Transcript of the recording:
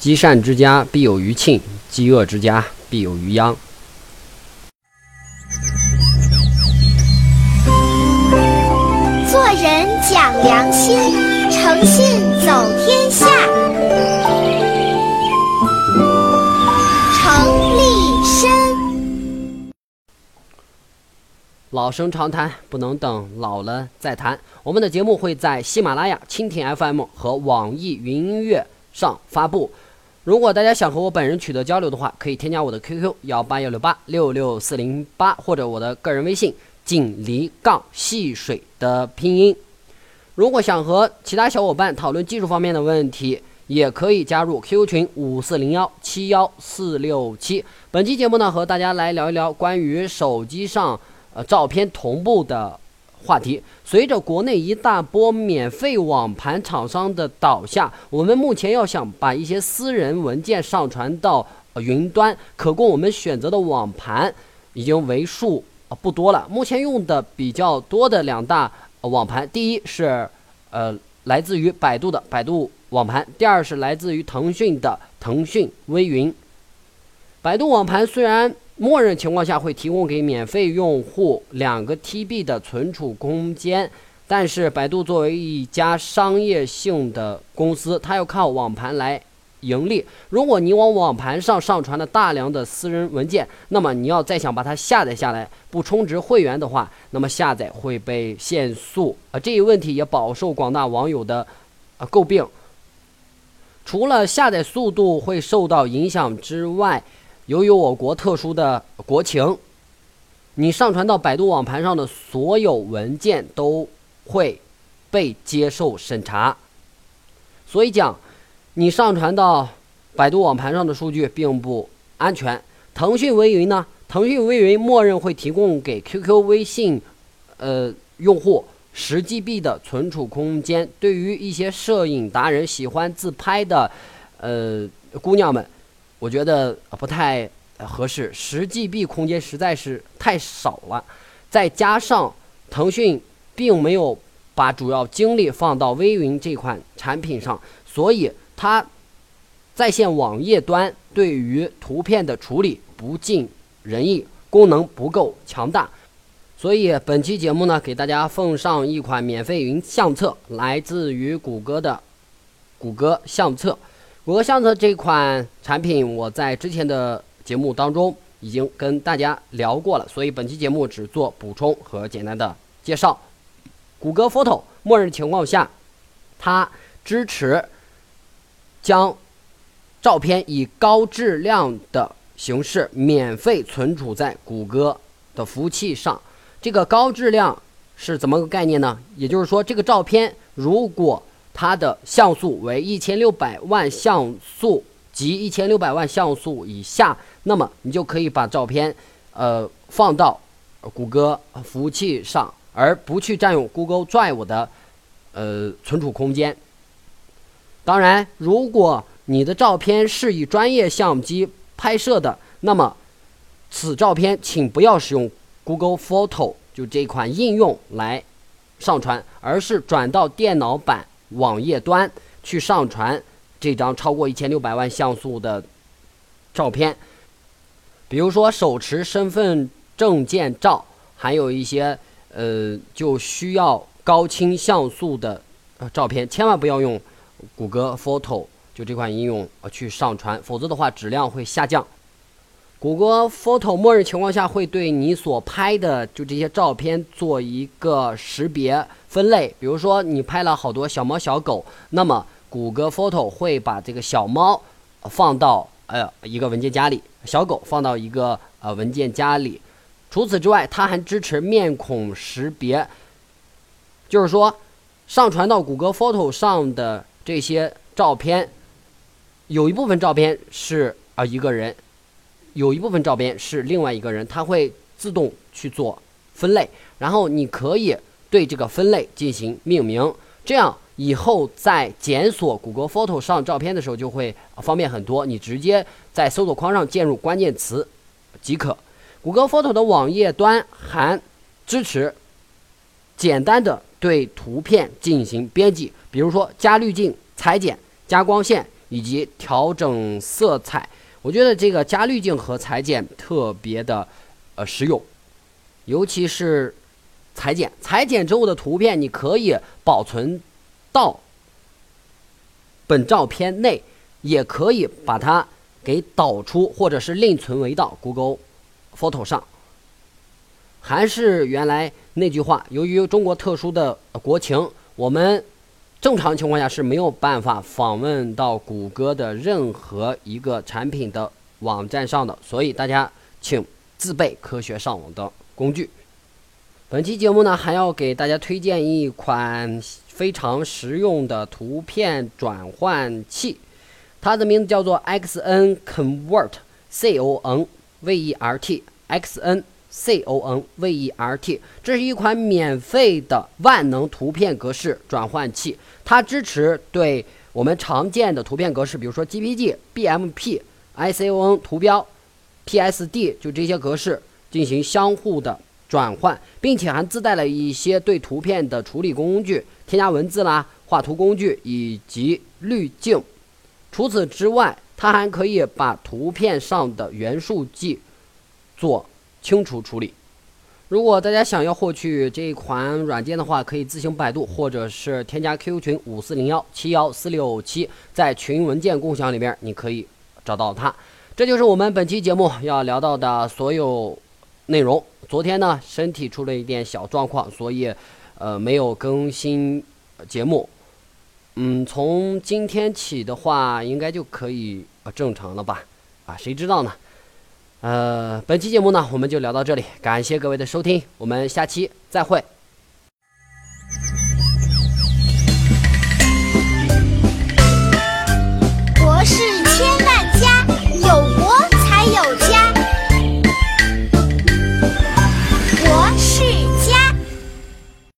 积善之家必有余庆，积恶之家必有余殃。做人讲良心，诚信走天下。程立身，老生常谈，不能等老了再谈。我们的节目会在喜马拉雅、蜻蜓 FM 和网易云音乐上发布。如果大家想和我本人取得交流的话，可以添加我的 QQ 幺八幺六八六六四零八，或者我的个人微信锦鲤杠戏水的拼音。如果想和其他小伙伴讨论技术方面的问题，也可以加入 QQ 群五四零幺七幺四六七。本期节目呢，和大家来聊一聊关于手机上呃照片同步的话题。随着国内一大波免费网盘厂商的倒下，我们目前要想把一些私人文件上传到、云端，可供我们选择的网盘已经为数呃不多了。目前用的比较多的两大、网盘，第一是呃来自于百度的百度网盘，第二是来自于腾讯的腾讯微云。百度网盘虽然默认情况下会提供给免费用户两个 TB 的存储空间，但是百度作为一家商业性的公司，它要靠网盘来盈利。如果你往网盘上上传了大量的私人文件，那么你要再想把它下载下来，不充值会员的话，那么下载会被限速啊。这一问题也饱受广大网友的啊诟病。除了下载速度会受到影响之外，由于我国特殊的国情，你上传到百度网盘上的所有文件都会被接受审查，所以讲，你上传到百度网盘上的数据并不安全。腾讯微云呢？腾讯微云默认会提供给 QQ、微信，呃，用户十 GB 的存储空间。对于一些摄影达人、喜欢自拍的，呃，姑娘们。我觉得不太合适，十 GB 空间实在是太少了，再加上腾讯并没有把主要精力放到微云这款产品上，所以它在线网页端对于图片的处理不尽人意，功能不够强大。所以本期节目呢，给大家奉上一款免费云相册，来自于谷歌的谷歌相册。谷歌相册这款产品，我在之前的节目当中已经跟大家聊过了，所以本期节目只做补充和简单的介绍。谷歌 Photo 默认情况下，它支持将照片以高质量的形式免费存储在谷歌的服务器上。这个高质量是怎么个概念呢？也就是说，这个照片如果它的像素为一千六百万像素及一千六百万像素以下，那么你就可以把照片，呃，放到谷歌服务器上，而不去占用 Google Drive 的呃存储空间。当然，如果你的照片是以专业相机拍摄的，那么此照片请不要使用 Google Photo 就这款应用来上传，而是转到电脑版。网页端去上传这张超过一千六百万像素的照片，比如说手持身份证件照，还有一些呃就需要高清像素的呃照片，千万不要用谷歌 Photo 就这款应用呃去上传，否则的话质量会下降。谷歌 Photo 默认情况下会对你所拍的就这些照片做一个识别分类，比如说你拍了好多小猫小狗，那么谷歌 Photo 会把这个小猫放到呃一个文件夹里，小狗放到一个呃文件夹里。除此之外，它还支持面孔识别，就是说上传到谷歌 Photo 上的这些照片，有一部分照片是啊一个人。有一部分照片是另外一个人，他会自动去做分类，然后你可以对这个分类进行命名，这样以后在检索谷歌 Photo 上照片的时候就会方便很多。你直接在搜索框上键入关键词即可。谷歌 Photo 的网页端还支持简单的对图片进行编辑，比如说加滤镜、裁剪、加光线、以及调整色彩。我觉得这个加滤镜和裁剪特别的呃实用，尤其是裁剪，裁剪之后的图片你可以保存到本照片内，也可以把它给导出，或者是另存为到 Google Photo 上。还是原来那句话，由于中国特殊的国情，我们正常情况下是没有办法访问到谷歌的任何一个产品的网站上的，所以大家请自备科学上网的工具。本期节目呢，还要给大家推荐一款非常实用的图片转换器，它的名字叫做 XN Convert，C O N V E R T，X N。C O N V E R T，这是一款免费的万能图片格式转换器，它支持对我们常见的图片格式，比如说 G P G、B M P、I C O N 图标、P S D，就这些格式进行相互的转换，并且还自带了一些对图片的处理工具，添加文字啦、画图工具以及滤镜。除此之外，它还可以把图片上的元素记做。清除处理。如果大家想要获取这一款软件的话，可以自行百度，或者是添加 QQ 群五四零幺七幺四六七，在群文件共享里边，你可以找到它。这就是我们本期节目要聊到的所有内容。昨天呢，身体出了一点小状况，所以呃没有更新节目。嗯，从今天起的话，应该就可以正常了吧？啊，谁知道呢？呃，本期节目呢，我们就聊到这里，感谢各位的收听，我们下期再会。